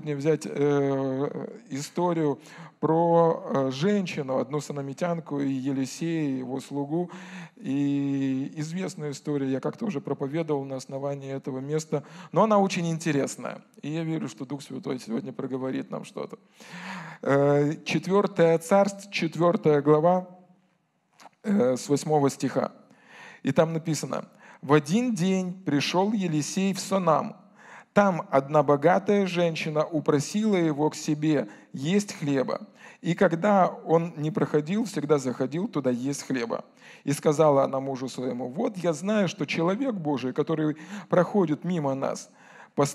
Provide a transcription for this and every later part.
сегодня взять э, историю про э, женщину, одну санамитянку и Елисея, его слугу. И известная история, я как-то уже проповедовал на основании этого места, но она очень интересная. И я верю, что Дух Святой сегодня проговорит нам что-то. Э, четвертая царств, четвертая глава, с восьмого стиха. И там написано, «В один день пришел Елисей в Сонам, там одна богатая женщина упросила его к себе есть хлеба. И когда он не проходил, всегда заходил туда есть хлеба. И сказала она мужу своему, вот я знаю, что человек Божий, который проходит мимо нас,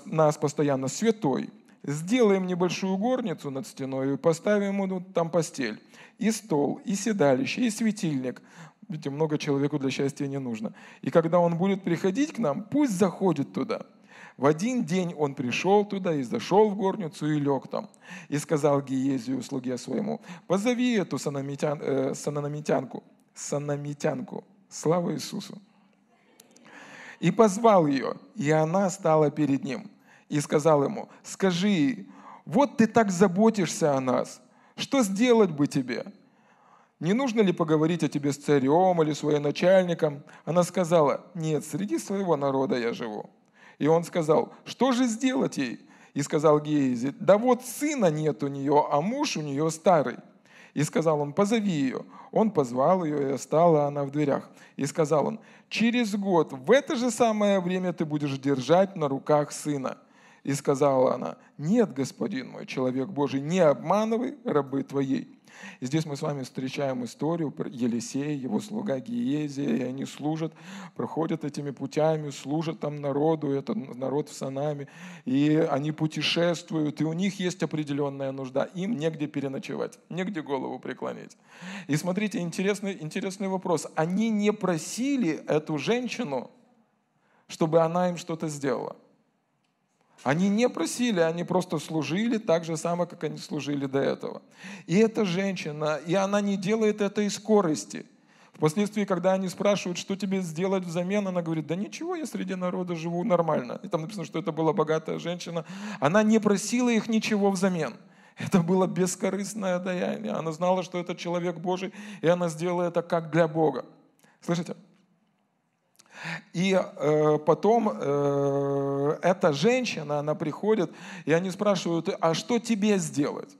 нас постоянно святой, сделаем небольшую горницу над стеной и поставим ему там постель, и стол, и седалище, и светильник. Видите, много человеку для счастья не нужно. И когда он будет приходить к нам, пусть заходит туда – в один день он пришел туда и зашел в горницу и лег там. И сказал Гиезию, слуге своему, позови эту санамитян, э, санамитянку, санамитянку, слава Иисусу. И позвал ее, и она стала перед ним. И сказал ему, скажи, вот ты так заботишься о нас, что сделать бы тебе? Не нужно ли поговорить о тебе с царем или своим начальником? Она сказала, нет, среди своего народа я живу. И он сказал, что же сделать ей? И сказал Геези, да вот сына нет у нее, а муж у нее старый. И сказал он, позови ее. Он позвал ее, и стала она в дверях. И сказал он, через год в это же самое время ты будешь держать на руках сына. И сказала она, нет, господин мой, человек Божий, не обманывай рабы твоей. И здесь мы с вами встречаем историю про Елисея, его слуга Гиезия, и они служат, проходят этими путями, служат там народу, это народ в Санаме, и они путешествуют, и у них есть определенная нужда, им негде переночевать, негде голову преклонить. И смотрите, интересный, интересный вопрос. Они не просили эту женщину, чтобы она им что-то сделала. Они не просили, они просто служили так же само, как они служили до этого. И эта женщина, и она не делает это из скорости. Впоследствии, когда они спрашивают, что тебе сделать взамен, она говорит, да ничего, я среди народа живу нормально. И там написано, что это была богатая женщина. Она не просила их ничего взамен. Это было бескорыстное даяние. Она знала, что это человек Божий, и она сделала это как для Бога. Слышите? И э, потом э, эта женщина, она приходит, и они спрашивают, а что тебе сделать?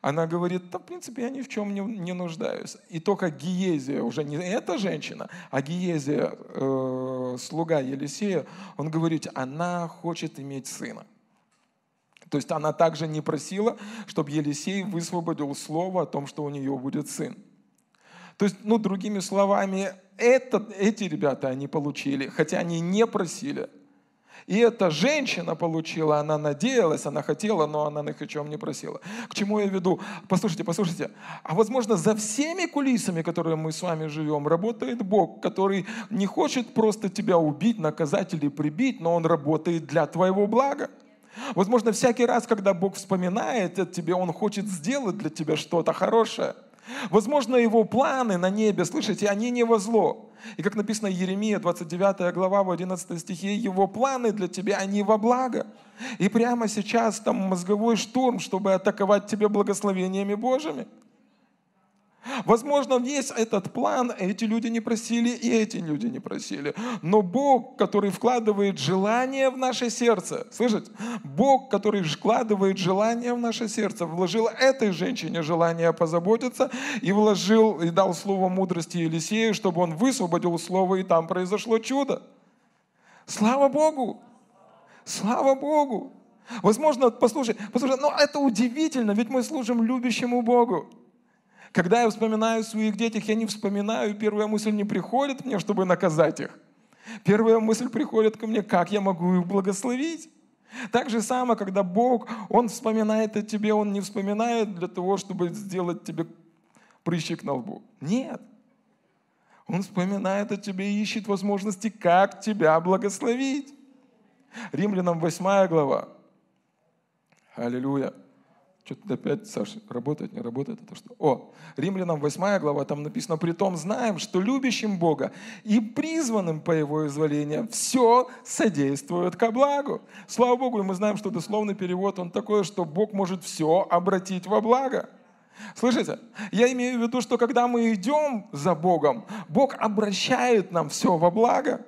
Она говорит, да, в принципе, я ни в чем не, не нуждаюсь. И только Гиезия, уже не эта женщина, а Гиезия, э, слуга Елисея, он говорит, она хочет иметь сына. То есть она также не просила, чтобы Елисей высвободил слово о том, что у нее будет сын. То есть, ну, другими словами, это, эти ребята они получили, хотя они не просили. И эта женщина получила, она надеялась, она хотела, но она их о чем не просила. К чему я веду? Послушайте, послушайте. А возможно, за всеми кулисами, которые мы с вами живем, работает Бог, который не хочет просто тебя убить, наказать или прибить, но Он работает для твоего блага. Возможно, всякий раз, когда Бог вспоминает о тебе, Он хочет сделать для тебя что-то хорошее – Возможно, его планы на небе, слышите, они не во зло. И как написано Еремия, 29 глава, в 11 стихе, его планы для тебя, они во благо. И прямо сейчас там мозговой штурм, чтобы атаковать тебя благословениями Божьими. Возможно, весь этот план эти люди не просили, и эти люди не просили. Но Бог, который вкладывает желание в наше сердце, слышите? Бог, который вкладывает желание в наше сердце, вложил этой женщине желание позаботиться и вложил, и дал слово мудрости Елисею, чтобы он высвободил слово, и там произошло чудо. Слава Богу! Слава Богу! Возможно, послушай, послушай, но это удивительно, ведь мы служим любящему Богу. Когда я вспоминаю своих детях, я не вспоминаю, первая мысль не приходит мне, чтобы наказать их. Первая мысль приходит ко мне, как я могу их благословить. Так же самое, когда Бог, Он вспоминает о тебе, Он не вспоминает для того, чтобы сделать тебе прыщик на лбу. Нет. Он вспоминает о тебе и ищет возможности, как тебя благословить. Римлянам 8 глава. Аллилуйя. Что-то опять, Саша, работает, не работает, это что? О, Римлянам 8 глава, там написано, при том знаем, что любящим Бога и призванным по Его изволению все содействует ко благу. Слава Богу, и мы знаем, что дословный перевод, он такой, что Бог может все обратить во благо. Слышите? Я имею в виду, что когда мы идем за Богом, Бог обращает нам все во благо.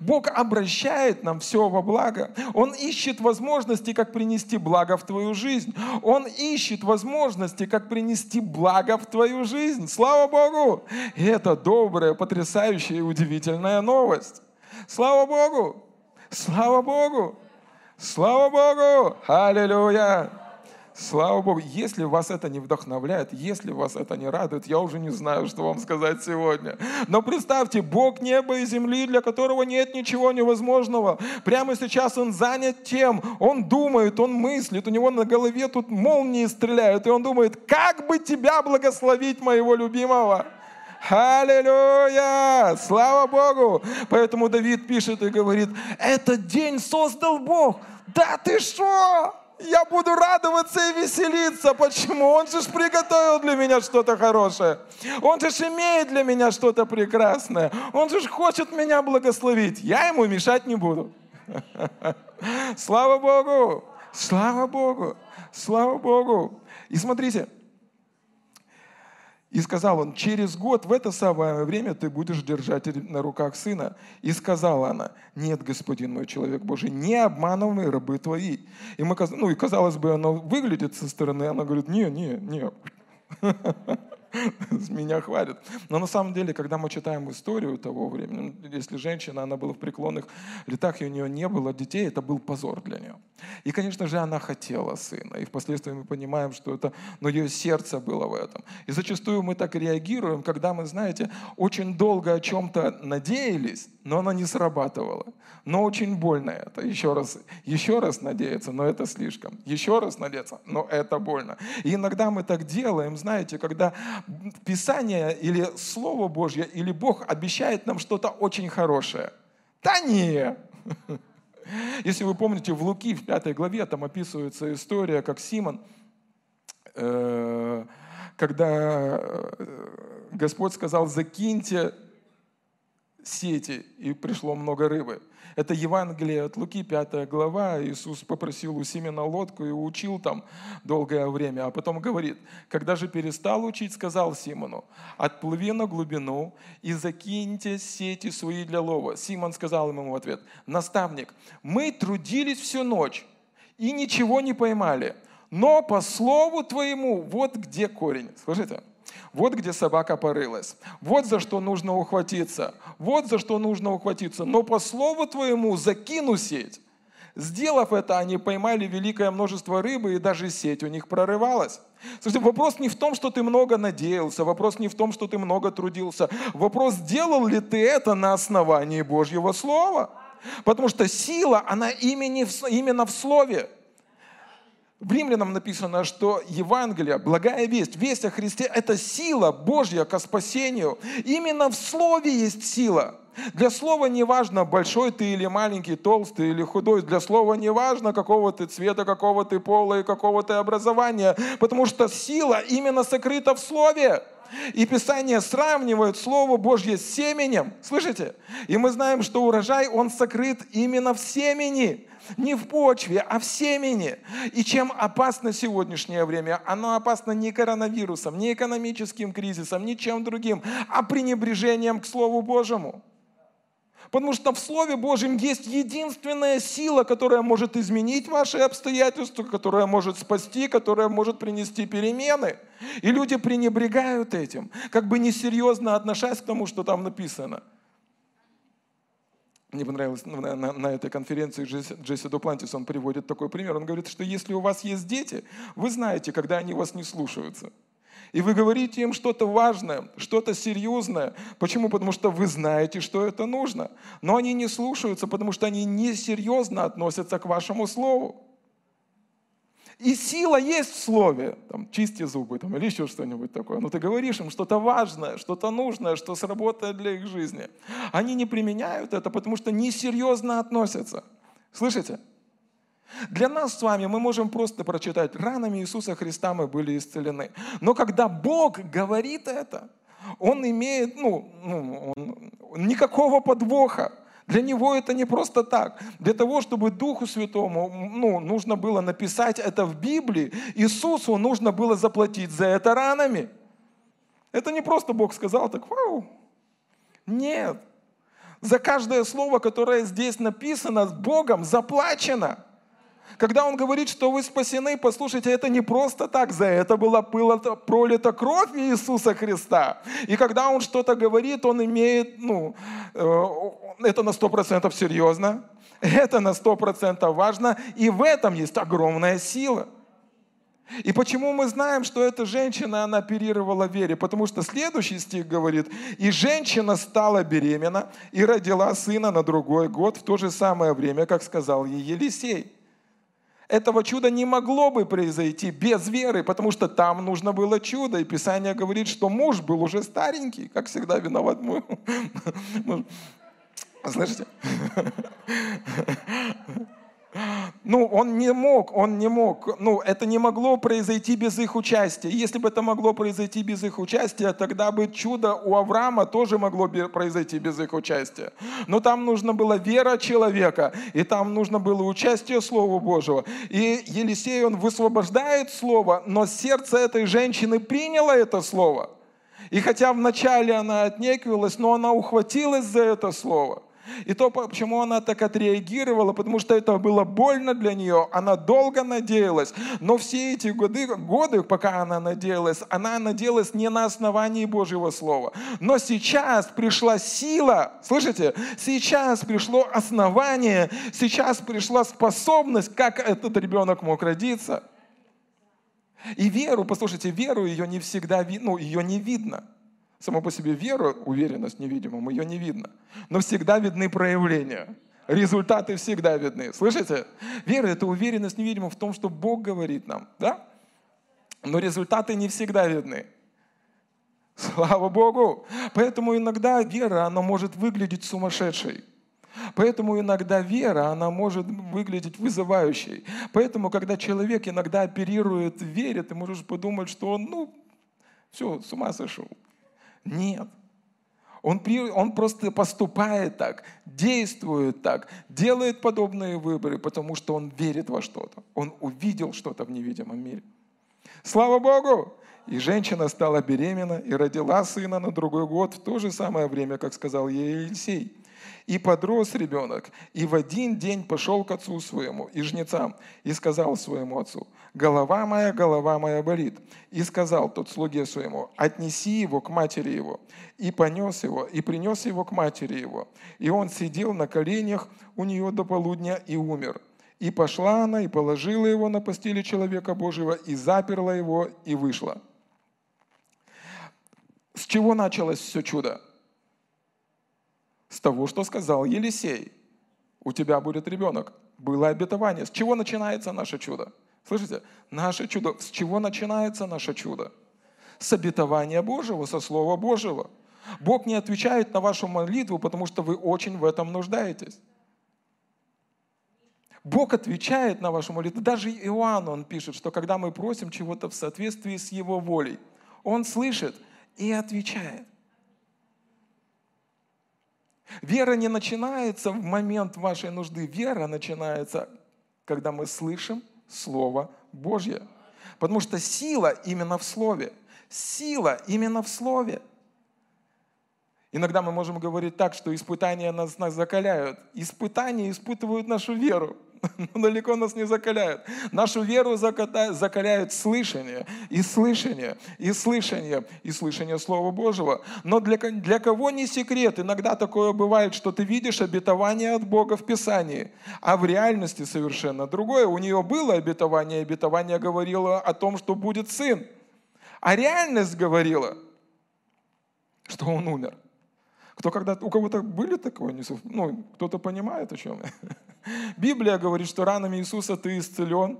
Бог обращает нам все во благо. Он ищет возможности, как принести благо в твою жизнь. Он ищет возможности, как принести благо в твою жизнь. Слава Богу! И это добрая, потрясающая и удивительная новость. Слава Богу! Слава Богу! Слава Богу! Аллилуйя! Слава Богу, если вас это не вдохновляет, если вас это не радует, я уже не знаю, что вам сказать сегодня. Но представьте, Бог неба и земли, для которого нет ничего невозможного. Прямо сейчас Он занят тем, Он думает, Он мыслит, у него на голове тут молнии стреляют, и Он думает, как бы тебя благословить, моего любимого. Аллилуйя! Слава Богу! Поэтому Давид пишет и говорит, этот день создал Бог. Да ты что? Я буду радоваться и веселиться. Почему? Он же приготовил для меня что-то хорошее. Он же имеет для меня что-то прекрасное. Он же хочет меня благословить. Я ему мешать не буду. Слава Богу! Слава Богу! Слава Богу! И смотрите, и сказал он, через год в это самое время ты будешь держать на руках сына. И сказала она, нет, господин мой человек Божий, не обманывай рабы твои. И мы, ну и казалось бы, она выглядит со стороны, она говорит, не, не, не. меня хвалят. Но на самом деле, когда мы читаем историю того времени, если женщина, она была в преклонных летах, и у нее не было детей, это был позор для нее. И, конечно же, она хотела сына. И впоследствии мы понимаем, что это, но ее сердце было в этом. И зачастую мы так реагируем, когда мы, знаете, очень долго о чем-то надеялись, но оно не срабатывало. Но очень больно это. Еще раз, еще раз надеяться, но это слишком. Еще раз надеяться, но это больно. И иногда мы так делаем, знаете, когда Писание или Слово Божье, или Бог обещает нам что-то очень хорошее. Да не! Если вы помните, в Луки, в пятой главе, там описывается история, как Симон, э, когда э, Господь сказал, закиньте сети, и пришло много рыбы. Это Евангелие от Луки, 5 глава. Иисус попросил у Симена лодку и учил там долгое время. А потом говорит, когда же перестал учить, сказал Симону, отплыви на глубину и закиньте сети свои для лова. Симон сказал ему в ответ, наставник, мы трудились всю ночь и ничего не поймали, но по слову твоему вот где корень. Слышите? Вот где собака порылась. Вот за что нужно ухватиться. Вот за что нужно ухватиться. Но по слову твоему закину сеть. Сделав это, они поймали великое множество рыбы, и даже сеть у них прорывалась. Слушайте, вопрос не в том, что ты много надеялся, вопрос не в том, что ты много трудился. Вопрос, сделал ли ты это на основании Божьего Слова. Потому что сила, она именно в Слове. В Римлянам написано, что Евангелие, благая весть, весть о Христе – это сила Божья к спасению. Именно в Слове есть сила. Для слова не важно, большой ты или маленький, толстый или худой. Для слова не важно, какого ты цвета, какого ты пола и какого ты образования. Потому что сила именно сокрыта в слове. И Писание сравнивает Слово Божье с семенем. Слышите? И мы знаем, что урожай, он сокрыт именно в семени не в почве, а в семени. И чем опасно сегодняшнее время? Оно опасно не коронавирусом, не экономическим кризисом, ничем другим, а пренебрежением к Слову Божьему. Потому что в Слове Божьем есть единственная сила, которая может изменить ваши обстоятельства, которая может спасти, которая может принести перемены. И люди пренебрегают этим, как бы несерьезно относясь к тому, что там написано – мне понравилось на, на, на этой конференции Джесси, Джесси Дуплантис, он приводит такой пример. Он говорит, что если у вас есть дети, вы знаете, когда они вас не слушаются. И вы говорите им что-то важное, что-то серьезное. Почему? Потому что вы знаете, что это нужно. Но они не слушаются, потому что они несерьезно относятся к вашему слову. И сила есть в слове, там, чисти зубы там, или еще что-нибудь такое. Но ты говоришь им что-то важное, что-то нужное, что сработает для их жизни. Они не применяют это, потому что несерьезно относятся. Слышите? Для нас с вами мы можем просто прочитать, ранами Иисуса Христа мы были исцелены. Но когда Бог говорит это, Он имеет, ну, ну он, никакого подвоха. Для него это не просто так. Для того, чтобы Духу Святому ну, нужно было написать это в Библии, Иисусу нужно было заплатить за это ранами. Это не просто Бог сказал так, вау. Нет. За каждое слово, которое здесь написано, Богом заплачено. Когда он говорит, что вы спасены, послушайте, это не просто так, за это была пролита кровь Иисуса Христа. И когда он что-то говорит, он имеет, ну, э, это на сто процентов серьезно, это на сто процентов важно, и в этом есть огромная сила. И почему мы знаем, что эта женщина, она оперировала вере? Потому что следующий стих говорит, и женщина стала беременна и родила сына на другой год в то же самое время, как сказал ей Елисей. Этого чуда не могло бы произойти без веры, потому что там нужно было чудо. И Писание говорит, что муж был уже старенький, как всегда виноват мой. Слышите? Ну, он не мог, он не мог. Ну, это не могло произойти без их участия. Если бы это могло произойти без их участия, тогда бы чудо у Авраама тоже могло произойти без их участия. Но там нужно было вера человека, и там нужно было участие Слова Божьего. И Елисей, он высвобождает Слово, но сердце этой женщины приняло это Слово. И хотя вначале она отнекивалась, но она ухватилась за это Слово – и то, почему она так отреагировала, потому что это было больно для нее, она долго надеялась. Но все эти годы, годы, пока она надеялась, она надеялась не на основании Божьего Слова. Но сейчас пришла сила, слышите? Сейчас пришло основание, сейчас пришла способность, как этот ребенок мог родиться. И веру, послушайте, веру ее не всегда, ну, ее не видно. Само по себе вера, уверенность невидимым, ее не видно. Но всегда видны проявления. Результаты всегда видны. Слышите? Вера – это уверенность невидимым в том, что Бог говорит нам. Да? Но результаты не всегда видны. Слава Богу! Поэтому иногда вера, она может выглядеть сумасшедшей. Поэтому иногда вера, она может выглядеть вызывающей. Поэтому, когда человек иногда оперирует вере, ты можешь подумать, что он, ну, все, с ума сошел. Нет. Он, он просто поступает так, действует так, делает подобные выборы, потому что он верит во что-то. Он увидел что-то в невидимом мире. Слава Богу! И женщина стала беременна и родила сына на другой год в то же самое время, как сказал ей Елисей. И подрос ребенок, и в один день пошел к отцу своему и жнецам, и сказал своему отцу, голова моя, голова моя болит. И сказал тот слуге своему, отнеси его к матери его. И понес его, и принес его к матери его. И он сидел на коленях у нее до полудня и умер. И пошла она, и положила его на постели человека Божьего, и заперла его, и вышла. С чего началось все чудо? С того, что сказал Елисей. У тебя будет ребенок. Было обетование. С чего начинается наше чудо? Слышите? Наше чудо. С чего начинается наше чудо? С обетования Божьего, со Слова Божьего. Бог не отвечает на вашу молитву, потому что вы очень в этом нуждаетесь. Бог отвечает на вашу молитву. Даже Иоанн, он пишет, что когда мы просим чего-то в соответствии с Его волей, Он слышит и отвечает. Вера не начинается в момент вашей нужды. Вера начинается, когда мы слышим Слово Божье. Потому что сила именно в Слове. Сила именно в Слове. Иногда мы можем говорить так, что испытания нас, нас закаляют. Испытания испытывают нашу веру но далеко нас не закаляют. Нашу веру закаляют слышание, и слышание, и слышание, и слышание Слова Божьего. Но для, для кого не секрет? Иногда такое бывает, что ты видишь обетование от Бога в Писании, а в реальности совершенно другое. У нее было обетование, обетование говорило о том, что будет сын. А реальность говорила, что он умер. Кто когда, у кого-то были такое, ну, кто-то понимает, о чем я. Библия говорит, что ранами Иисуса ты исцелен.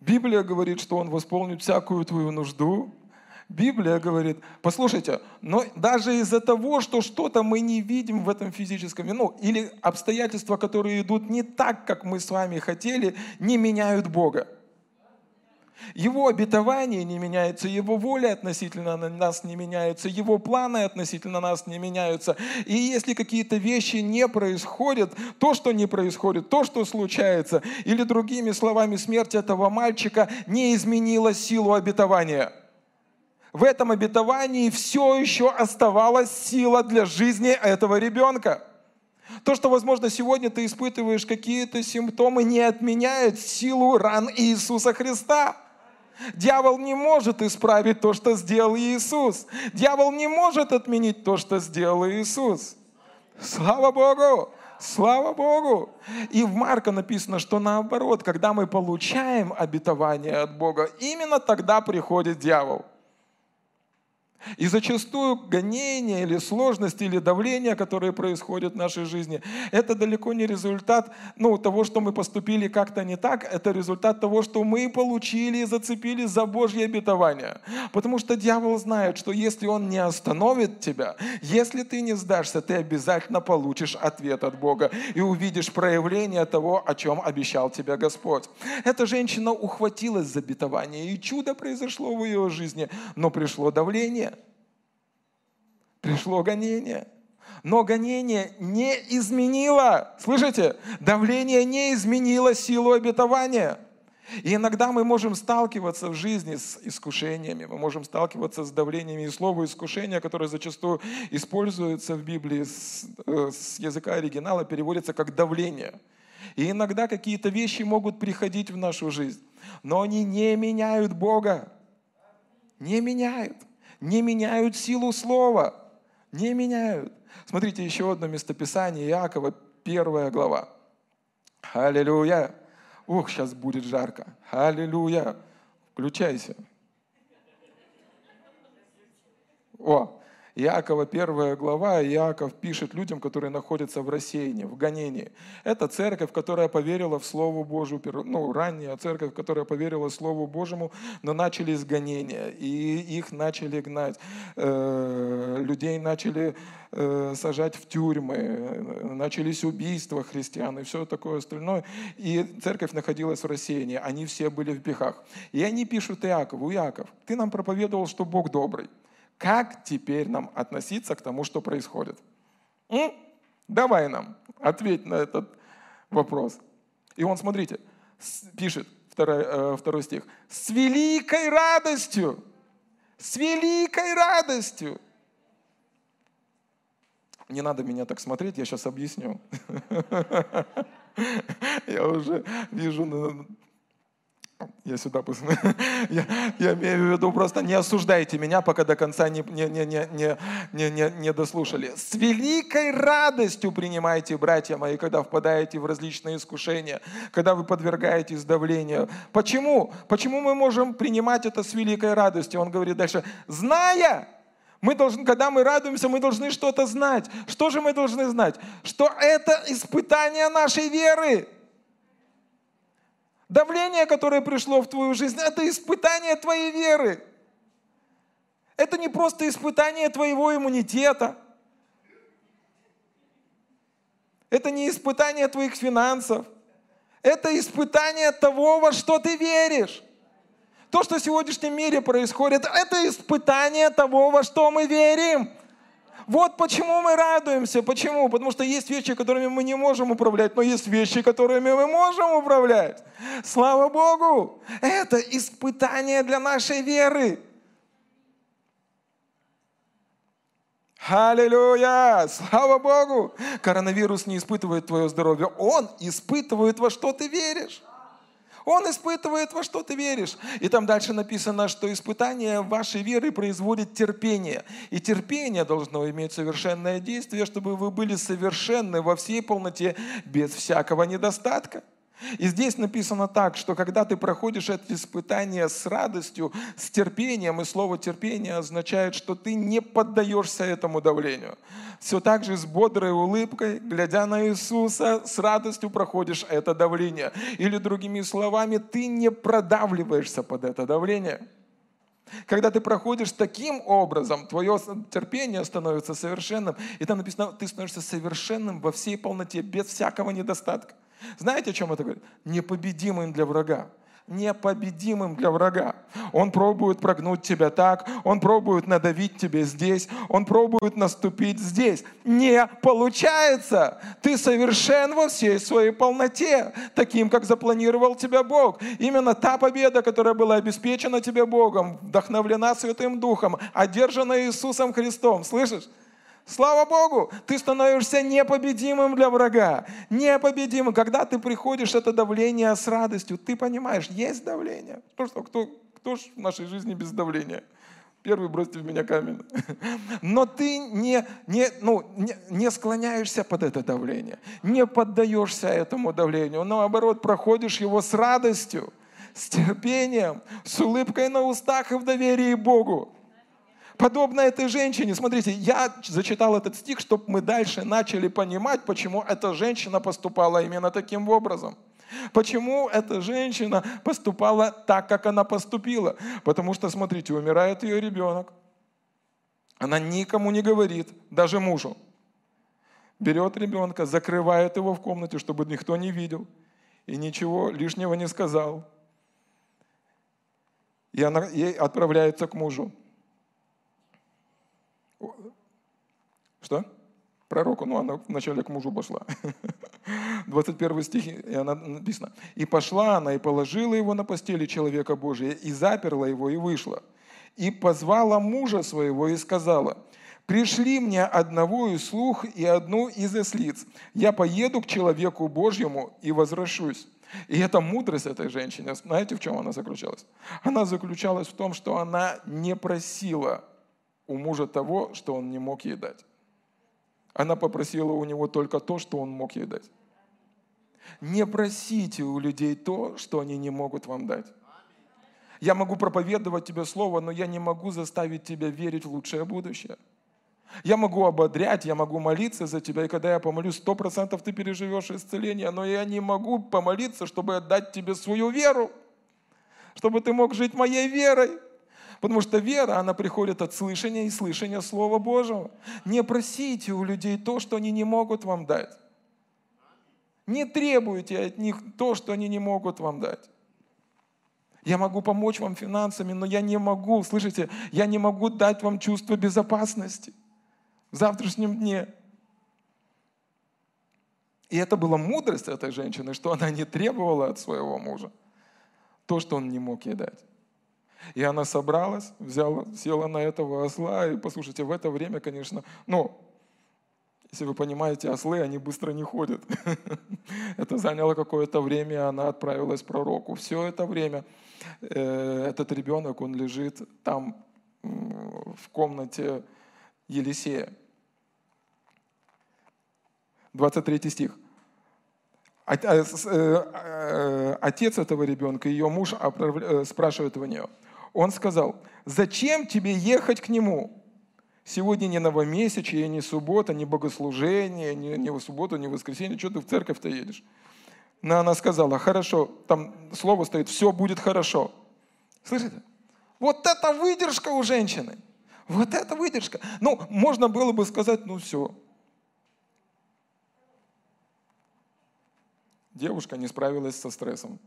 Библия говорит, что Он восполнит всякую твою нужду. Библия говорит, послушайте, но даже из-за того, что что-то мы не видим в этом физическом, ну, или обстоятельства, которые идут не так, как мы с вами хотели, не меняют Бога. Его обетование не меняется, Его воля относительно нас не меняется, Его планы относительно нас не меняются. И если какие-то вещи не происходят, то, что не происходит, то, что случается, или другими словами, смерть этого мальчика не изменила силу обетования. В этом обетовании все еще оставалась сила для жизни этого ребенка. То, что, возможно, сегодня ты испытываешь какие-то симптомы, не отменяет силу ран Иисуса Христа. Дьявол не может исправить то, что сделал Иисус. Дьявол не может отменить то, что сделал Иисус. Слава Богу! Слава Богу! И в Марка написано, что наоборот, когда мы получаем обетование от Бога, именно тогда приходит дьявол – и зачастую гонение или сложности или давление, которые происходят в нашей жизни, это далеко не результат ну, того, что мы поступили как-то не так, это результат того, что мы получили и зацепились за Божье обетование. Потому что дьявол знает, что если он не остановит тебя, если ты не сдашься, ты обязательно получишь ответ от Бога и увидишь проявление того, о чем обещал тебе Господь. Эта женщина ухватилась за обетование, и чудо произошло в ее жизни, но пришло давление пришло гонение. Но гонение не изменило, слышите, давление не изменило силу обетования. И иногда мы можем сталкиваться в жизни с искушениями, мы можем сталкиваться с давлениями. И слово «искушение», которое зачастую используется в Библии с, э, с языка оригинала, переводится как «давление». И иногда какие-то вещи могут приходить в нашу жизнь, но они не меняют Бога. Не меняют. Не меняют силу слова не меняют. Смотрите, еще одно местописание Иакова, первая глава. Аллилуйя. Ух, сейчас будет жарко. Аллилуйя. Включайся. О, Иакова первая глава, Иаков пишет людям, которые находятся в рассеянии, в гонении. Это церковь, которая поверила в Слово Божие, ну, ранняя церковь, которая поверила Слову Божьему, но начались гонения, и их начали гнать. Э, людей начали э, сажать в тюрьмы, начались убийства христиан и все такое остальное. И церковь находилась в рассеянии, они все были в пехах. И они пишут Иакову, Иаков, ты нам проповедовал, что Бог добрый. Как теперь нам относиться к тому, что происходит? М? Давай нам, ответь на этот вопрос. И он, смотрите, пишет, второй, э, второй стих, с великой радостью, с великой радостью. Не надо меня так смотреть, я сейчас объясню. Я уже вижу я сюда посмотрю. Я, я имею в виду, просто не осуждайте меня, пока до конца не, не, не, не, не, не, не дослушали. С великой радостью принимайте, братья мои, когда впадаете в различные искушения, когда вы подвергаетесь давлению. Почему? Почему мы можем принимать это с великой радостью? Он говорит дальше, зная, мы должны, когда мы радуемся, мы должны что-то знать. Что же мы должны знать? Что это испытание нашей веры. Давление, которое пришло в твою жизнь, это испытание твоей веры. Это не просто испытание твоего иммунитета. Это не испытание твоих финансов. Это испытание того, во что ты веришь. То, что в сегодняшнем мире происходит, это испытание того, во что мы верим. Вот почему мы радуемся. Почему? Потому что есть вещи, которыми мы не можем управлять, но есть вещи, которыми мы можем управлять. Слава Богу! Это испытание для нашей веры. Аллилуйя! Слава Богу! Коронавирус не испытывает твое здоровье, он испытывает, во что ты веришь. Он испытывает, во что ты веришь. И там дальше написано, что испытание вашей веры производит терпение. И терпение должно иметь совершенное действие, чтобы вы были совершенны во всей полноте, без всякого недостатка. И здесь написано так, что когда ты проходишь это испытание с радостью, с терпением, и слово терпение означает, что ты не поддаешься этому давлению. Все так же с бодрой улыбкой, глядя на Иисуса, с радостью проходишь это давление. Или другими словами, ты не продавливаешься под это давление. Когда ты проходишь таким образом, твое терпение становится совершенным. И там написано, ты становишься совершенным во всей полноте, без всякого недостатка. Знаете, о чем это говорит? Непобедимым для врага непобедимым для врага. Он пробует прогнуть тебя так, он пробует надавить тебе здесь, он пробует наступить здесь. Не получается. Ты совершен во всей своей полноте, таким, как запланировал тебя Бог. Именно та победа, которая была обеспечена тебе Богом, вдохновлена Святым Духом, одержана Иисусом Христом. Слышишь? Слава Богу, ты становишься непобедимым для врага. Непобедимым. Когда ты приходишь, это давление с радостью. Ты понимаешь, есть давление. Ну что, кто, кто ж в нашей жизни без давления? Первый бросьте в меня камень. Но ты не, не, ну, не, не склоняешься под это давление, не поддаешься этому давлению. Наоборот, проходишь его с радостью, с терпением, с улыбкой на устах и в доверии Богу. Подобно этой женщине, смотрите, я зачитал этот стих, чтобы мы дальше начали понимать, почему эта женщина поступала именно таким образом. Почему эта женщина поступала так, как она поступила? Потому что, смотрите, умирает ее ребенок. Она никому не говорит, даже мужу. Берет ребенка, закрывает его в комнате, чтобы никто не видел. И ничего лишнего не сказал. И она ей отправляется к мужу. Что? Пророку, ну она вначале к мужу пошла. 21 стих, и она написано. «И пошла она, и положила его на постели человека Божия, и заперла его, и вышла. И позвала мужа своего, и сказала, «Пришли мне одного из слух и одну из ослиц. Я поеду к человеку Божьему и возвращусь». И эта мудрость этой женщины, знаете, в чем она заключалась? Она заключалась в том, что она не просила у мужа того, что он не мог ей дать. Она попросила у него только то, что он мог ей дать. Не просите у людей то, что они не могут вам дать. Я могу проповедовать тебе слово, но я не могу заставить тебя верить в лучшее будущее. Я могу ободрять, я могу молиться за тебя, и когда я помолюсь, сто процентов ты переживешь исцеление, но я не могу помолиться, чтобы отдать тебе свою веру, чтобы ты мог жить моей верой. Потому что вера, она приходит от слышания и слышания Слова Божьего. Не просите у людей то, что они не могут вам дать. Не требуйте от них то, что они не могут вам дать. Я могу помочь вам финансами, но я не могу, слышите, я не могу дать вам чувство безопасности в завтрашнем дне. И это была мудрость этой женщины, что она не требовала от своего мужа то, что он не мог ей дать. И она собралась, взяла, села на этого осла. И послушайте, в это время, конечно, ну, если вы понимаете, ослы, они быстро не ходят. Это заняло какое-то время, она отправилась к пророку. Все это время э, этот ребенок, он лежит там в комнате Елисея. 23 стих. Э, э, отец этого ребенка, ее муж спрашивает у нее – он сказал, зачем тебе ехать к нему? Сегодня не новомесячие, не суббота, не богослужение, не, не в субботу, не воскресенье. Что ты в церковь-то едешь? Но она сказала, хорошо, там слово стоит, все будет хорошо. Слышите? Вот это выдержка у женщины. Вот это выдержка. Ну, можно было бы сказать, ну все. Девушка не справилась со стрессом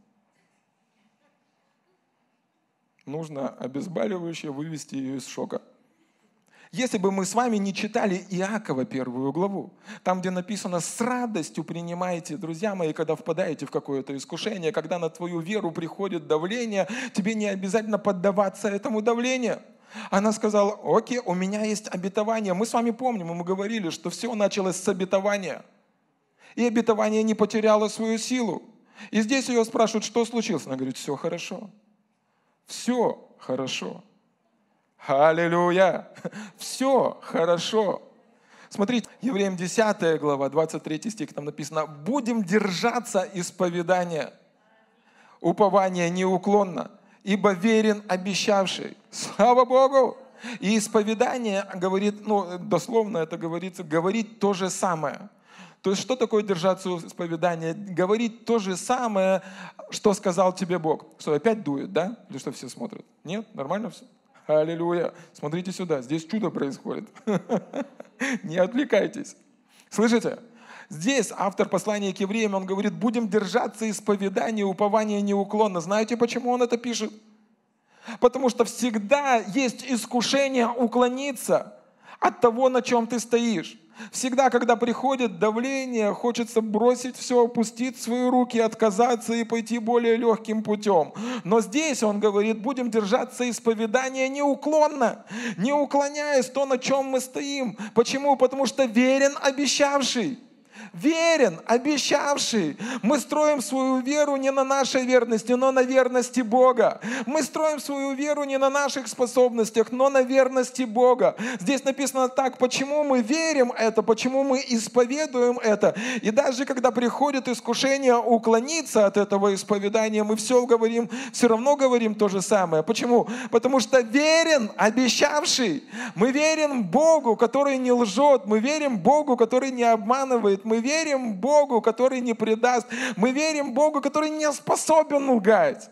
нужно обезболивающее вывести ее из шока. Если бы мы с вами не читали Иакова первую главу, там, где написано «с радостью принимайте, друзья мои, когда впадаете в какое-то искушение, когда на твою веру приходит давление, тебе не обязательно поддаваться этому давлению». Она сказала, окей, у меня есть обетование. Мы с вами помним, мы говорили, что все началось с обетования. И обетование не потеряло свою силу. И здесь ее спрашивают, что случилось. Она говорит, все хорошо. Все хорошо. Аллилуйя! Все хорошо. Смотрите, Евреям 10 глава, 23 стих, там написано, «Будем держаться исповедания, упования неуклонно, ибо верен обещавший». Слава Богу! И исповедание говорит, ну, дословно это говорится, говорит то же самое. То есть что такое держаться исповедания? Говорить то же самое, что сказал тебе Бог. Что, опять дует, да? Или что все смотрят? Нет? Нормально все? Аллилуйя. Смотрите сюда, здесь чудо происходит. Не отвлекайтесь. Слышите? Здесь автор послания к евреям, он говорит, будем держаться исповедания, упования неуклонно. Знаете, почему он это пишет? Потому что всегда есть искушение уклониться от того, на чем ты стоишь. Всегда, когда приходит давление, хочется бросить все, опустить свои руки, отказаться и пойти более легким путем. Но здесь он говорит, будем держаться исповедания неуклонно, не уклоняясь то, на чем мы стоим. Почему? Потому что верен обещавший верен, обещавший. Мы строим свою веру не на нашей верности, но на верности Бога. Мы строим свою веру не на наших способностях, но на верности Бога. Здесь написано так, почему мы верим это, почему мы исповедуем это. И даже когда приходит искушение уклониться от этого исповедания, мы все говорим, все равно говорим то же самое. Почему? Потому что верен обещавший. Мы верим Богу, который не лжет. Мы верим Богу, который не обманывает. Мы верим Богу, который не предаст. Мы верим Богу, который не способен лгать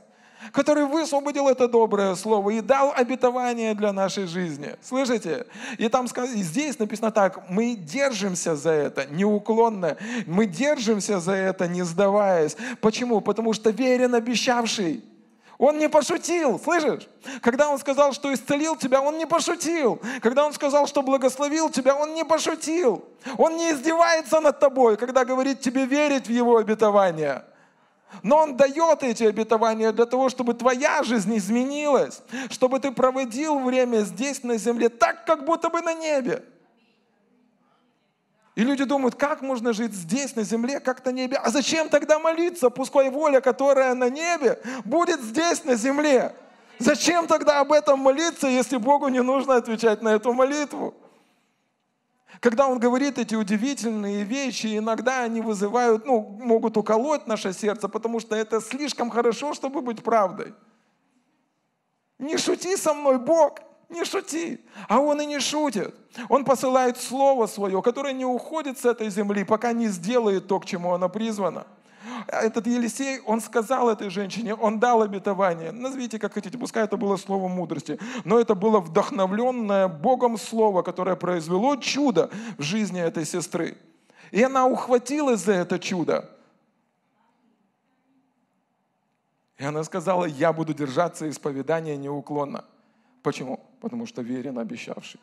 который высвободил это доброе слово и дал обетование для нашей жизни. Слышите? И там здесь написано так, мы держимся за это неуклонно, мы держимся за это, не сдаваясь. Почему? Потому что верен обещавший. Он не пошутил, слышишь? Когда он сказал, что исцелил тебя, он не пошутил. Когда он сказал, что благословил тебя, он не пошутил. Он не издевается над тобой, когда говорит тебе верить в его обетование. Но Он дает эти обетования для того, чтобы твоя жизнь изменилась, чтобы ты проводил время здесь на земле так, как будто бы на небе. И люди думают, как можно жить здесь, на земле, как на небе? А зачем тогда молиться? Пускай воля, которая на небе, будет здесь, на земле. Зачем тогда об этом молиться, если Богу не нужно отвечать на эту молитву? Когда он говорит эти удивительные вещи, иногда они вызывают, ну, могут уколоть наше сердце, потому что это слишком хорошо, чтобы быть правдой. Не шути со мной, Бог. Не шути. А он и не шутит. Он посылает Слово Свое, которое не уходит с этой земли, пока не сделает то, к чему оно призвано. Этот Елисей, он сказал этой женщине, он дал обетование. Назовите, как хотите, пускай это было слово мудрости. Но это было вдохновленное Богом слово, которое произвело чудо в жизни этой сестры. И она ухватилась за это чудо. И она сказала, я буду держаться исповедания неуклонно. Почему? Потому что верен обещавший.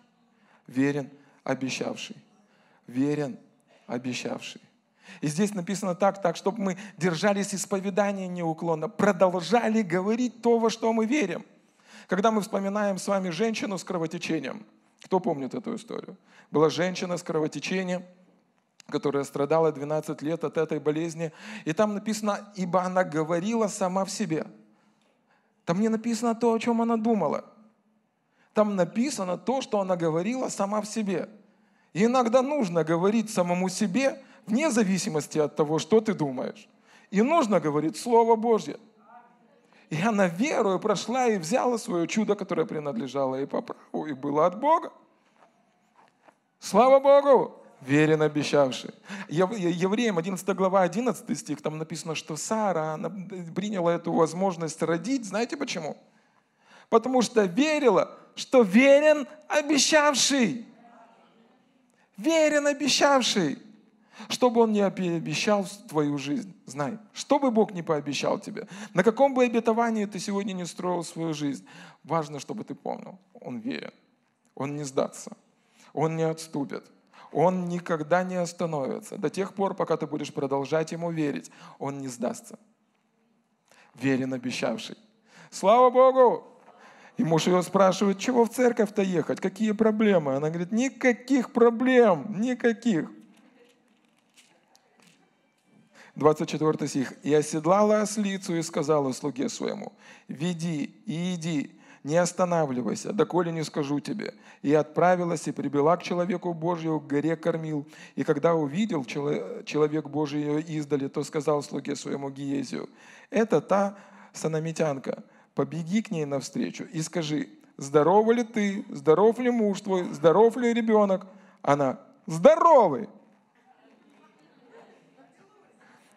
Верен обещавший. Верен обещавший. И здесь написано так, так, чтобы мы держались исповедания неуклонно, продолжали говорить то, во что мы верим. Когда мы вспоминаем с вами женщину с кровотечением, кто помнит эту историю? Была женщина с кровотечением, которая страдала 12 лет от этой болезни. И там написано, ибо она говорила сама в себе. Там не написано то, о чем она думала. Там написано то, что она говорила сама в себе. И иногда нужно говорить самому себе, вне зависимости от того, что ты думаешь. И нужно говорить Слово Божье. И она верою прошла и взяла свое чудо, которое принадлежало ей по праву, и было от Бога. Слава Богу! Верен обещавший. Евреям 11 глава 11 стих, там написано, что Сара она приняла эту возможность родить. Знаете почему? Потому что верила, что верен обещавший. Верен обещавший. Что бы он ни обещал в твою жизнь, знай, что бы Бог не пообещал тебе, на каком бы обетовании ты сегодня не строил свою жизнь, важно, чтобы ты помнил, он верен, он не сдастся, он не отступит, он никогда не остановится. До тех пор, пока ты будешь продолжать ему верить, он не сдастся. Верен обещавший. Слава Богу! И муж ее спрашивает, чего в церковь-то ехать, какие проблемы? Она говорит, никаких проблем, никаких. 24 стих. «И оседлала ослицу и сказала слуге своему, веди и иди, не останавливайся, доколе не скажу тебе. И отправилась и прибыла к человеку Божию, к горе кормил. И когда увидел человек Божий ее издали, то сказал слуге своему Гиезию, это та санамитянка, побеги к ней навстречу и скажи, здорова ли ты, здоров ли муж твой, здоров ли ребенок? Она, здоровый.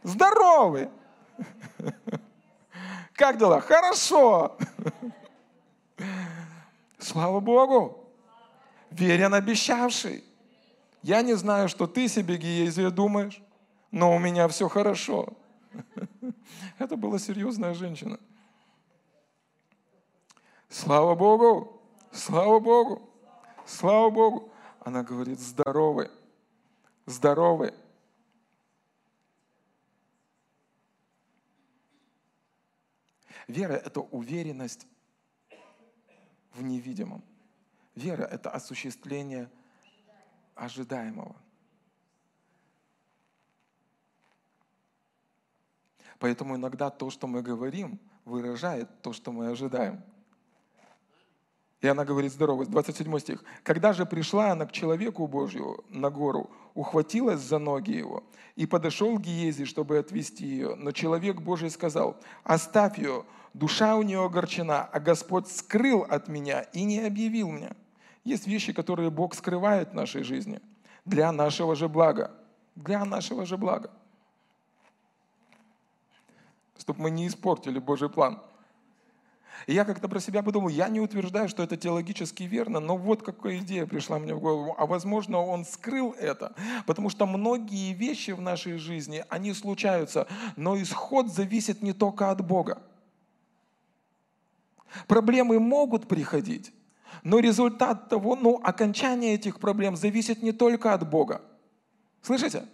Здоровый. Как дела? Хорошо. Слава Богу! Верен обещавший. Я не знаю, что ты себе, Гиезия, думаешь, но у меня все хорошо. Это была серьезная женщина. Слава Богу! Слава Богу! Слава Богу! Она говорит, здоровы, здоровы. Вера – это уверенность в невидимом. Вера – это осуществление ожидаемого. Поэтому иногда то, что мы говорим, выражает то, что мы ожидаем. И она говорит, здорово, 27 стих. «Когда же пришла она к человеку Божью на гору, ухватилась за ноги его и подошел к Гиези, чтобы отвести ее. Но человек Божий сказал, оставь ее, душа у нее огорчена, а Господь скрыл от меня и не объявил мне». Есть вещи, которые Бог скрывает в нашей жизни для нашего же блага. Для нашего же блага. Чтобы мы не испортили Божий план. И я как-то про себя подумал, я не утверждаю, что это теологически верно, но вот какая идея пришла мне в голову. А возможно, он скрыл это, потому что многие вещи в нашей жизни, они случаются, но исход зависит не только от Бога. Проблемы могут приходить, но результат того, ну, окончание этих проблем зависит не только от Бога. Слышите?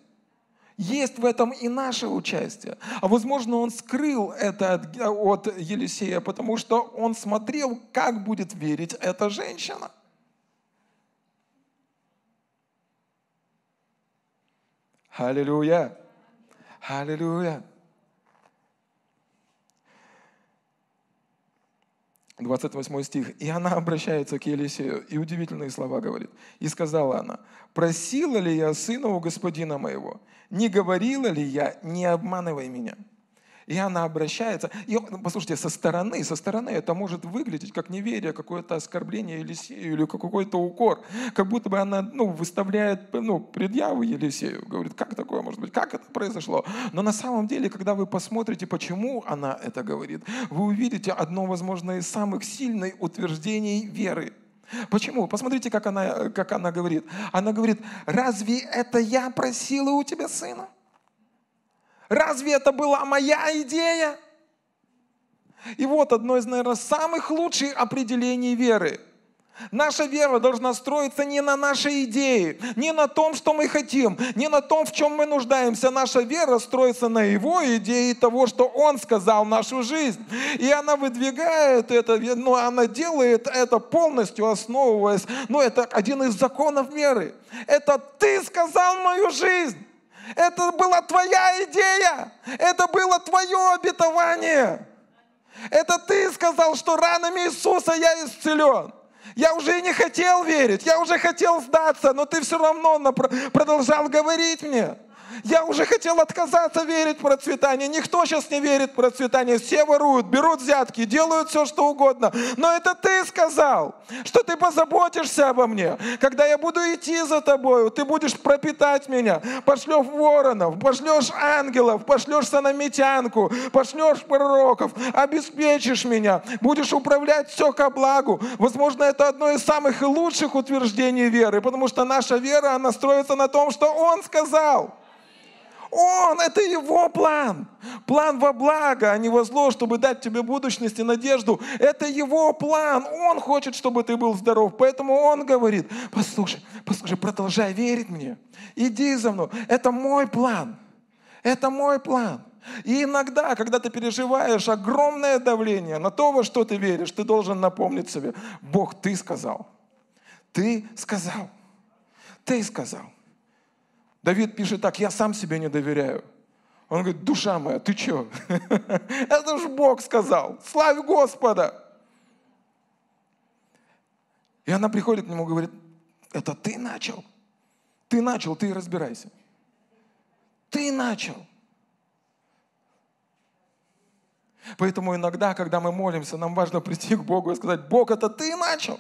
Есть в этом и наше участие. А возможно, он скрыл это от, от Елисея, потому что он смотрел, как будет верить эта женщина. Аллилуйя! Аллилуйя! 28 стих. «И она обращается к Елисею, и удивительные слова говорит. И сказала она, просила ли я сына у господина моего? Не говорила ли я, не обманывай меня?» И она обращается. И, послушайте, со стороны, со стороны это может выглядеть как неверие, какое-то оскорбление Елисею или какой-то укор. Как будто бы она ну, выставляет ну, предъявы Елисею. Говорит, как такое может быть? Как это произошло? Но на самом деле, когда вы посмотрите, почему она это говорит, вы увидите одно, возможно, из самых сильных утверждений веры. Почему? Посмотрите, как она, как она говорит. Она говорит, разве это я просила у тебя сына? Разве это была моя идея? И вот одно из, наверное, самых лучших определений веры. Наша вера должна строиться не на нашей идее, не на том, что мы хотим, не на том, в чем мы нуждаемся. Наша вера строится на Его идее того, что Он сказал в нашу жизнь. И она выдвигает это, но она делает это полностью основываясь. Ну, это один из законов веры. Это Ты сказал мою жизнь. Это была твоя идея. Это было твое обетование. Это ты сказал, что ранами Иисуса я исцелен. Я уже и не хотел верить, я уже хотел сдаться, но ты все равно продолжал говорить мне. Я уже хотел отказаться верить в процветание. Никто сейчас не верит в процветание. Все воруют, берут взятки, делают все, что угодно. Но это ты сказал, что ты позаботишься обо мне. Когда я буду идти за тобою, ты будешь пропитать меня. Пошлешь воронов, пошлешь ангелов, пошлешь санамитянку, пошлешь пророков, обеспечишь меня, будешь управлять все ко благу. Возможно, это одно из самых лучших утверждений веры, потому что наша вера, она строится на том, что Он сказал. Он, это его план. План во благо, а не во зло, чтобы дать тебе будущность и надежду. Это его план. Он хочет, чтобы ты был здоров. Поэтому он говорит, послушай, послушай, продолжай верить мне. Иди за мной. Это мой план. Это мой план. И иногда, когда ты переживаешь огромное давление на то, во что ты веришь, ты должен напомнить себе, Бог, ты сказал. Ты сказал. Ты сказал. Давид пишет так, я сам себе не доверяю. Он говорит, душа моя, ты что? Это же Бог сказал, славь Господа. И она приходит к нему и говорит, это ты начал. Ты начал, ты разбирайся. Ты начал. Поэтому иногда, когда мы молимся, нам важно прийти к Богу и сказать, Бог, это ты начал.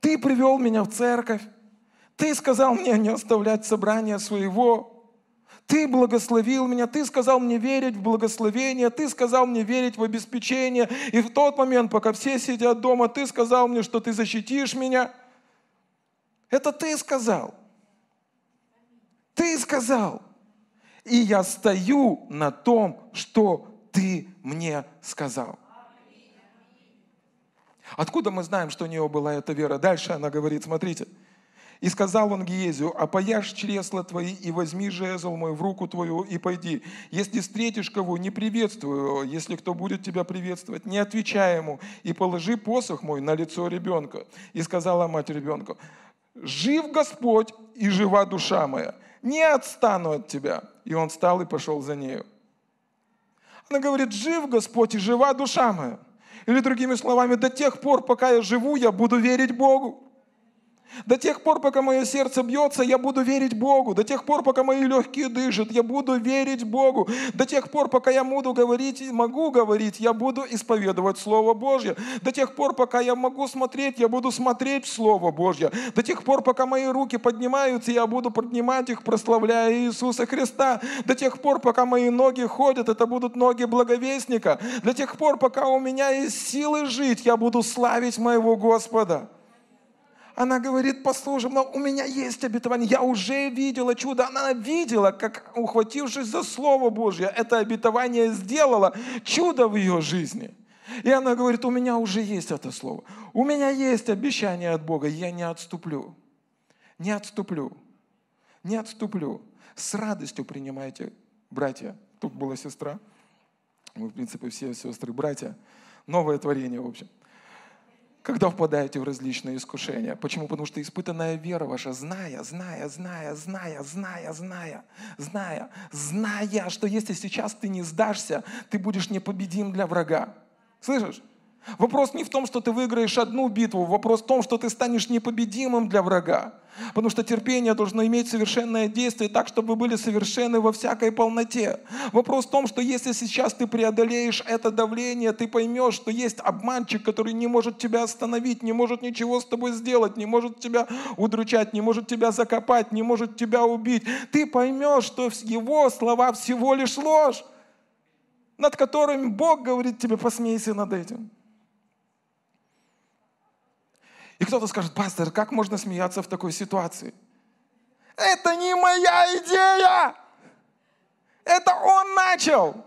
Ты привел меня в церковь. Ты сказал мне не оставлять собрания своего. Ты благословил меня, Ты сказал мне верить в благословение, Ты сказал мне верить в обеспечение. И в тот момент, пока все сидят дома, Ты сказал мне, что Ты защитишь меня. Это Ты сказал. Ты сказал. И я стою на том, что Ты мне сказал. Откуда мы знаем, что у нее была эта вера? Дальше она говорит, смотрите – и сказал он Гиезию, опояшь чресла твои и возьми жезл мой в руку твою и пойди. Если встретишь кого, не приветствуй его. Если кто будет тебя приветствовать, не отвечай ему. И положи посох мой на лицо ребенка. И сказала мать ребенку, жив Господь и жива душа моя. Не отстану от тебя. И он встал и пошел за нею. Она говорит, жив Господь и жива душа моя. Или другими словами, до тех пор, пока я живу, я буду верить Богу. До тех пор, пока мое сердце бьется, я буду верить Богу. До тех пор, пока мои легкие дышат, я буду верить Богу. До тех пор, пока я буду говорить, могу говорить, я буду исповедовать Слово Божье. До тех пор, пока я могу смотреть, я буду смотреть Слово Божье. До тех пор, пока мои руки поднимаются, я буду поднимать их, прославляя Иисуса Христа. До тех пор, пока мои ноги ходят, это будут ноги благовестника. До тех пор, пока у меня есть силы жить, я буду славить моего Господа. Она говорит, послушай, но у меня есть обетование, я уже видела чудо. Она видела, как, ухватившись за Слово Божье, это обетование сделало чудо в ее жизни. И она говорит, у меня уже есть это слово. У меня есть обещание от Бога, я не отступлю. Не отступлю. Не отступлю. С радостью принимайте, братья. Тут была сестра. Мы, в принципе, все сестры, братья. Новое творение, в общем когда впадаете в различные искушения. Почему? Потому что испытанная вера ваша, зная, зная, зная, зная, зная, зная, зная, зная, что если сейчас ты не сдашься, ты будешь непобедим для врага. Слышишь? Вопрос не в том, что ты выиграешь одну битву, вопрос в том, что ты станешь непобедимым для врага. Потому что терпение должно иметь совершенное действие так, чтобы вы были совершенны во всякой полноте. Вопрос в том, что если сейчас ты преодолеешь это давление, ты поймешь, что есть обманщик, который не может тебя остановить, не может ничего с тобой сделать, не может тебя удручать, не может тебя закопать, не может тебя убить. Ты поймешь, что его слова всего лишь ложь, над которыми Бог говорит тебе, посмейся над этим. И кто-то скажет, пастор, как можно смеяться в такой ситуации? Это не моя идея! Это он начал!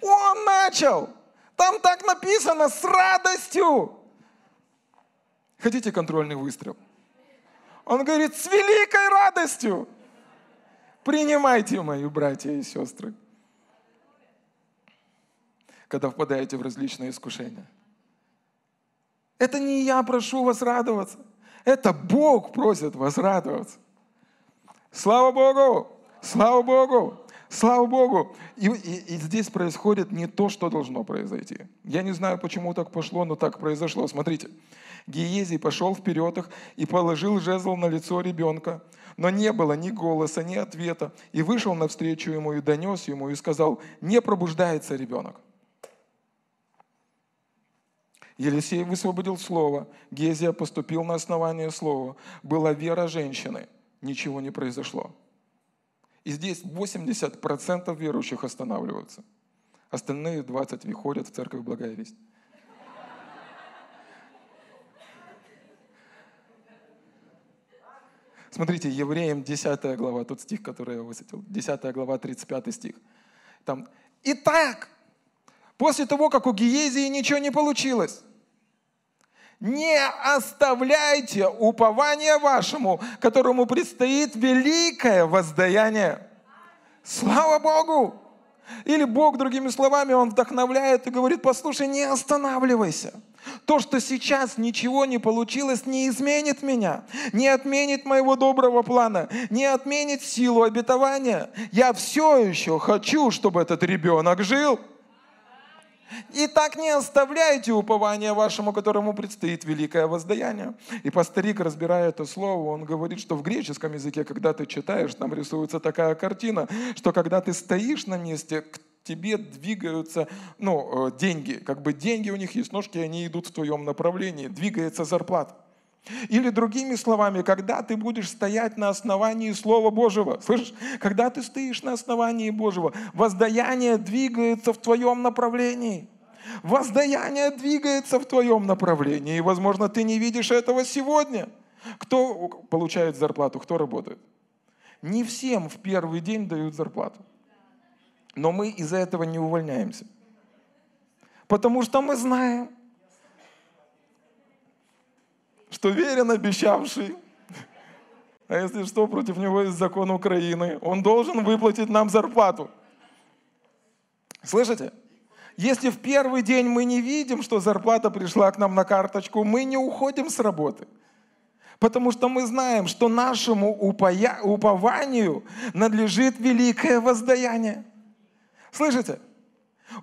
Он начал! Там так написано с радостью! Хотите контрольный выстрел? Он говорит, с великой радостью! Принимайте, мои братья и сестры, когда впадаете в различные искушения – это не я прошу вас радоваться. Это Бог просит вас радоваться. Слава Богу! Слава Богу! Слава Богу! И, и, и здесь происходит не то, что должно произойти. Я не знаю, почему так пошло, но так произошло. Смотрите. Гиезий пошел вперед их и положил жезл на лицо ребенка. Но не было ни голоса, ни ответа. И вышел навстречу ему и донес ему и сказал, не пробуждается ребенок. Елисей высвободил слово, Гезия поступил на основании слова. Была вера женщины, ничего не произошло. И здесь 80% верующих останавливаются. Остальные 20 выходят в церковь Благая Весть. Смотрите, Евреям 10 глава, тот стих, который я высветил, 10 глава, 35 стих. Там, Итак, после того, как у Гиезии ничего не получилось, не оставляйте упования вашему, которому предстоит великое воздаяние. Слава Богу! Или Бог, другими словами, Он вдохновляет и говорит, послушай, не останавливайся. То, что сейчас ничего не получилось, не изменит меня, не отменит моего доброго плана, не отменит силу обетования. Я все еще хочу, чтобы этот ребенок жил. И так не оставляйте упования вашему, которому предстоит великое воздаяние. И пасторик, разбирая это слово, он говорит, что в греческом языке, когда ты читаешь, там рисуется такая картина, что когда ты стоишь на месте, к тебе двигаются ну, э, деньги. Как бы деньги у них есть, ножки, они идут в твоем направлении. Двигается зарплата. Или другими словами, когда ты будешь стоять на основании Слова Божьего, слышишь? Когда ты стоишь на основании Божьего, воздаяние двигается в твоем направлении. Воздаяние двигается в твоем направлении. И, возможно, ты не видишь этого сегодня. Кто получает зарплату, кто работает? Не всем в первый день дают зарплату. Но мы из-за этого не увольняемся. Потому что мы знаем, что верен обещавший, а если что, против него есть закон Украины, он должен выплатить нам зарплату. Слышите? Если в первый день мы не видим, что зарплата пришла к нам на карточку, мы не уходим с работы. Потому что мы знаем, что нашему упованию надлежит великое воздаяние. Слышите?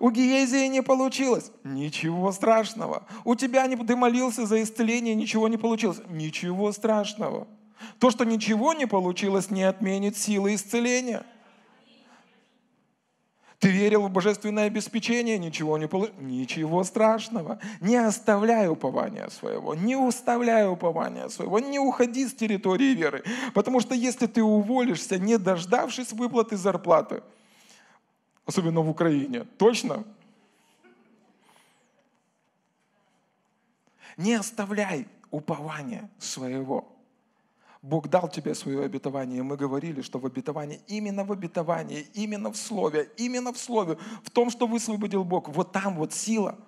У Гиезии не получилось. Ничего страшного. У тебя не, ты молился за исцеление, ничего не получилось. Ничего страшного. То, что ничего не получилось, не отменит силы исцеления. Ты верил в божественное обеспечение, ничего не получилось. Ничего страшного. Не оставляй упования своего, не уставляй упования своего, не уходи с территории веры. Потому что если ты уволишься, не дождавшись выплаты зарплаты, особенно в Украине. Точно? Не оставляй упования своего. Бог дал тебе свое обетование. Мы говорили, что в обетовании, именно в обетовании, именно в слове, именно в слове, в том, что высвободил Бог, вот там вот сила.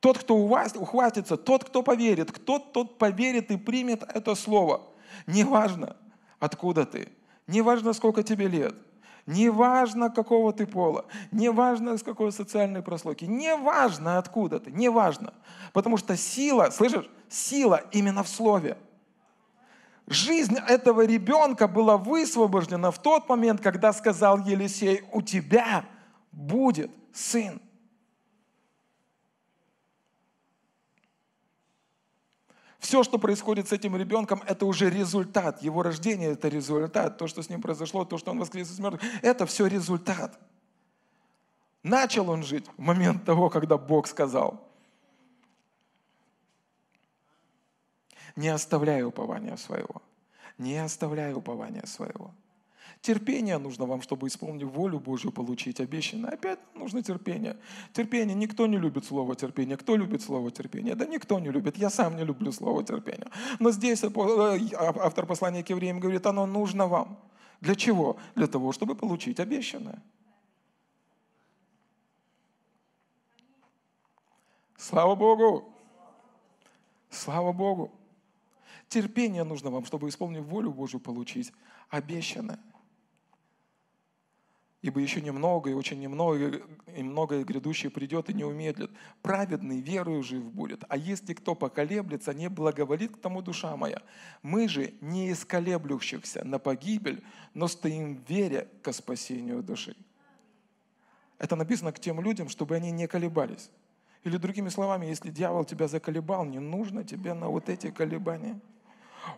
Тот, кто ухватится, тот, кто поверит, кто тот поверит и примет это слово. Неважно, откуда ты, неважно, сколько тебе лет – Неважно, какого ты пола, неважно, с какой социальной прослойки, неважно, откуда ты, неважно. Потому что сила, слышишь, сила именно в слове. Жизнь этого ребенка была высвобождена в тот момент, когда сказал Елисей, у тебя будет сын. Все, что происходит с этим ребенком, это уже результат. Его рождение – это результат. То, что с ним произошло, то, что он воскрес из мертвых – это все результат. Начал он жить в момент того, когда Бог сказал. Не оставляй упования своего. Не оставляй упования своего. Терпение нужно вам, чтобы исполнить волю Божью, получить обещанное. Опять нужно терпение. Терпение. Никто не любит слово терпение. Кто любит слово терпение? Да никто не любит. Я сам не люблю слово терпение. Но здесь э, а, автор послания к евреям говорит, оно нужно вам. Для чего? Для того, чтобы получить обещанное. Слава Богу! Слава Богу! Терпение нужно вам, чтобы исполнить волю Божью, получить обещанное. Ибо еще немного, и очень немного, и многое грядущее придет, и не умедлит. Праведный верою жив будет. А если кто поколеблется, не благоволит к тому душа моя. Мы же не из колеблющихся на погибель, но стоим в вере ко спасению души. Это написано к тем людям, чтобы они не колебались. Или другими словами, если дьявол тебя заколебал, не нужно тебе на вот эти колебания –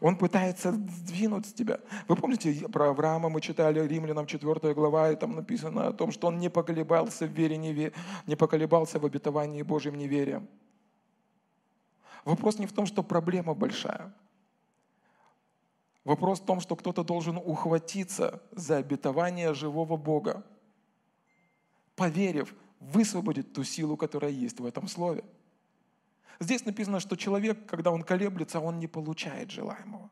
он пытается сдвинуть с тебя. Вы помните про Авраама мы читали Римлянам 4 глава, и там написано о том, что он не поколебался в вере, не, не поколебался в обетовании Божьем неверием. Вопрос не в том, что проблема большая. Вопрос в том, что кто-то должен ухватиться за обетование живого Бога, поверив, высвободить ту силу, которая есть в этом слове. Здесь написано, что человек, когда он колеблется, он не получает желаемого.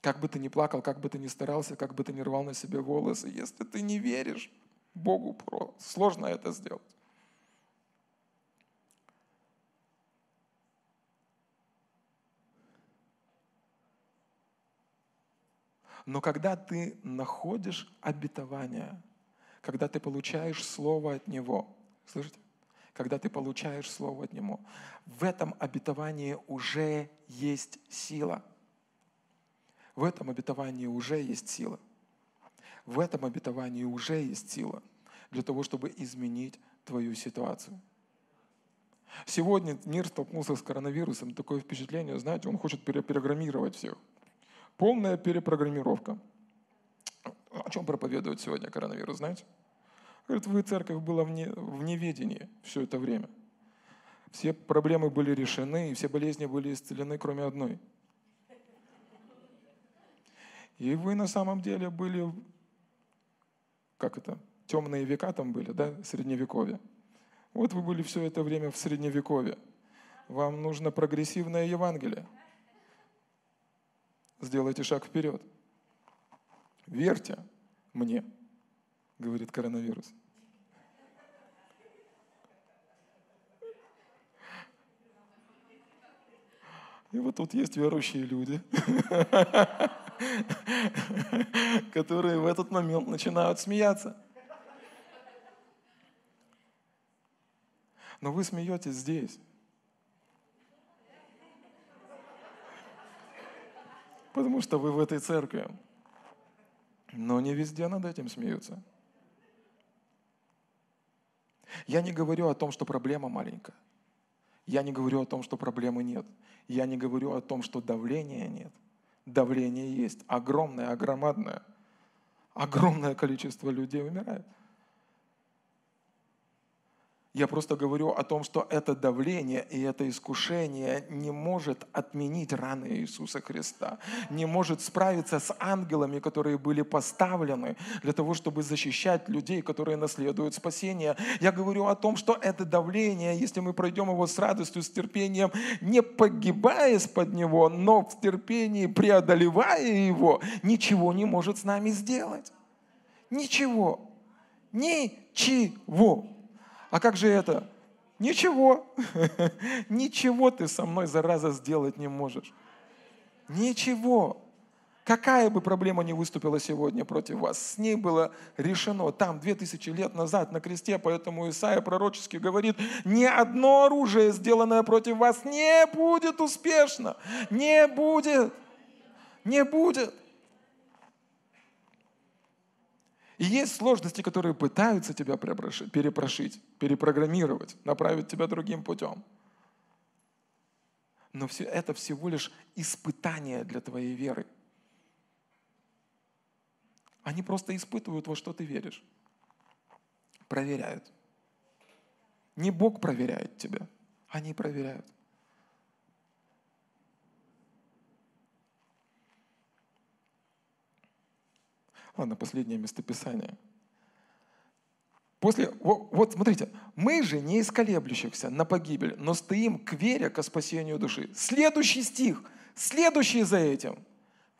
Как бы ты ни плакал, как бы ты ни старался, как бы ты ни рвал на себе волосы, если ты не веришь Богу, сложно это сделать. Но когда ты находишь обетование, когда ты получаешь слово от Него, слышите? Когда ты получаешь Слово от Него. В этом обетовании уже есть сила. В этом обетовании уже есть сила. В этом обетовании уже есть сила для того, чтобы изменить твою ситуацию. Сегодня мир столкнулся с коронавирусом. Такое впечатление, знаете, он хочет перепрограммировать всех. Полная перепрограммировка. О чем проповедует сегодня коронавирус, знаете? Говорит, вы, церковь, была в, не, в неведении все это время. Все проблемы были решены, и все болезни были исцелены, кроме одной. И вы на самом деле были, как это, темные века там были, да, средневековье. Вот вы были все это время в средневековье. Вам нужно прогрессивное Евангелие. Сделайте шаг вперед. Верьте мне, говорит коронавирус. И вот тут есть верующие люди, которые в этот момент начинают смеяться. Но вы смеетесь здесь. Потому что вы в этой церкви. Но не везде над этим смеются. Я не говорю о том, что проблема маленькая. Я не говорю о том, что проблемы нет. Я не говорю о том, что давления нет. Давление есть. Огромное, огромадное. Огромное количество людей умирает. Я просто говорю о том, что это давление и это искушение не может отменить раны Иисуса Христа, не может справиться с ангелами, которые были поставлены для того, чтобы защищать людей, которые наследуют спасение. Я говорю о том, что это давление, если мы пройдем его с радостью, с терпением, не погибая под него, но в терпении преодолевая его, ничего не может с нами сделать. Ничего. Ничего. А как же это? Ничего. Ничего ты со мной, зараза, сделать не можешь. Ничего. Какая бы проблема ни выступила сегодня против вас, с ней было решено там, две тысячи лет назад на кресте, поэтому Исаия пророчески говорит, ни одно оружие, сделанное против вас, не будет успешно. Не будет. Не будет. И есть сложности, которые пытаются тебя перепрошить, перепрограммировать, направить тебя другим путем. Но все это всего лишь испытание для твоей веры. Они просто испытывают, во что ты веришь. Проверяют. Не Бог проверяет тебя, они проверяют. Ладно, последнее местописание. После, вот, вот смотрите, мы же не из колеблющихся на погибель, но стоим к вере, к спасению души. Следующий стих, следующий за этим.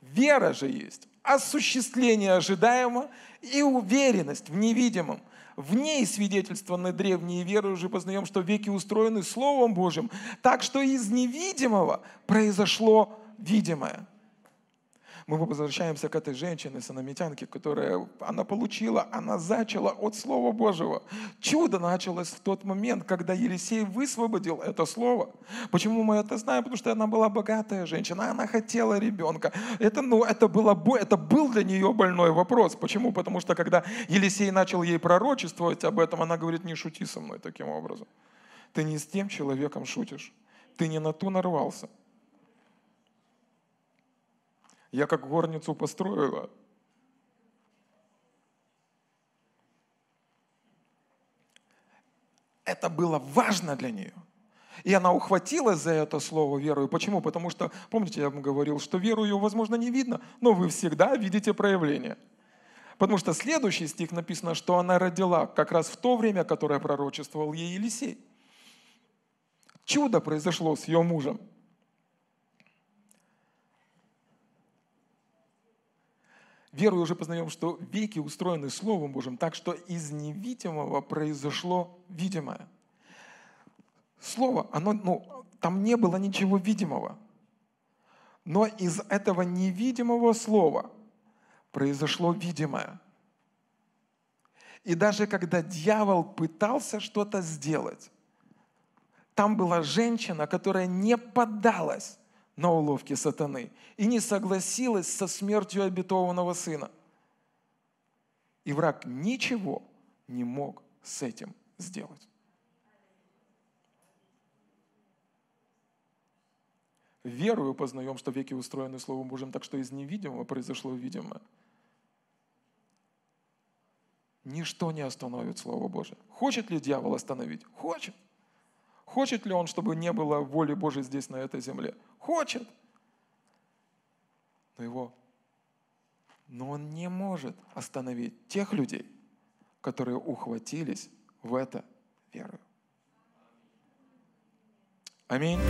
Вера же есть осуществление ожидаемого и уверенность в невидимом. В ней свидетельствованы древние веры, уже познаем, что веки устроены Словом Божьим, так что из невидимого произошло видимое мы возвращаемся к этой женщине, санамитянке, которая, она получила, она зачала от Слова Божьего. Чудо началось в тот момент, когда Елисей высвободил это слово. Почему мы это знаем? Потому что она была богатая женщина, она хотела ребенка. Это, ну, это, было, это был для нее больной вопрос. Почему? Потому что когда Елисей начал ей пророчествовать об этом, она говорит, не шути со мной таким образом. Ты не с тем человеком шутишь. Ты не на ту нарвался. Я как горницу построила. Это было важно для нее. И она ухватилась за это слово верою. Почему? Потому что, помните, я вам говорил, что веру ее, возможно, не видно, но вы всегда видите проявление. Потому что следующий стих написано, что она родила как раз в то время, которое пророчествовал ей Елисей. Чудо произошло с ее мужем. Верой уже познаем, что веки устроены Словом Божьим, так что из невидимого произошло видимое. Слово, оно, ну, там не было ничего видимого. Но из этого невидимого слова произошло видимое. И даже когда дьявол пытался что-то сделать, там была женщина, которая не поддалась на уловки сатаны и не согласилась со смертью обетованного сына. И враг ничего не мог с этим сделать. Верую познаем, что веки устроены Словом Божьим, так что из невидимого произошло видимое. Ничто не остановит Слово Божие. Хочет ли дьявол остановить? Хочет. Хочет ли он, чтобы не было воли Божьей здесь, на этой земле? Хочет. Но его но он не может остановить тех людей, которые ухватились в это верою. Аминь.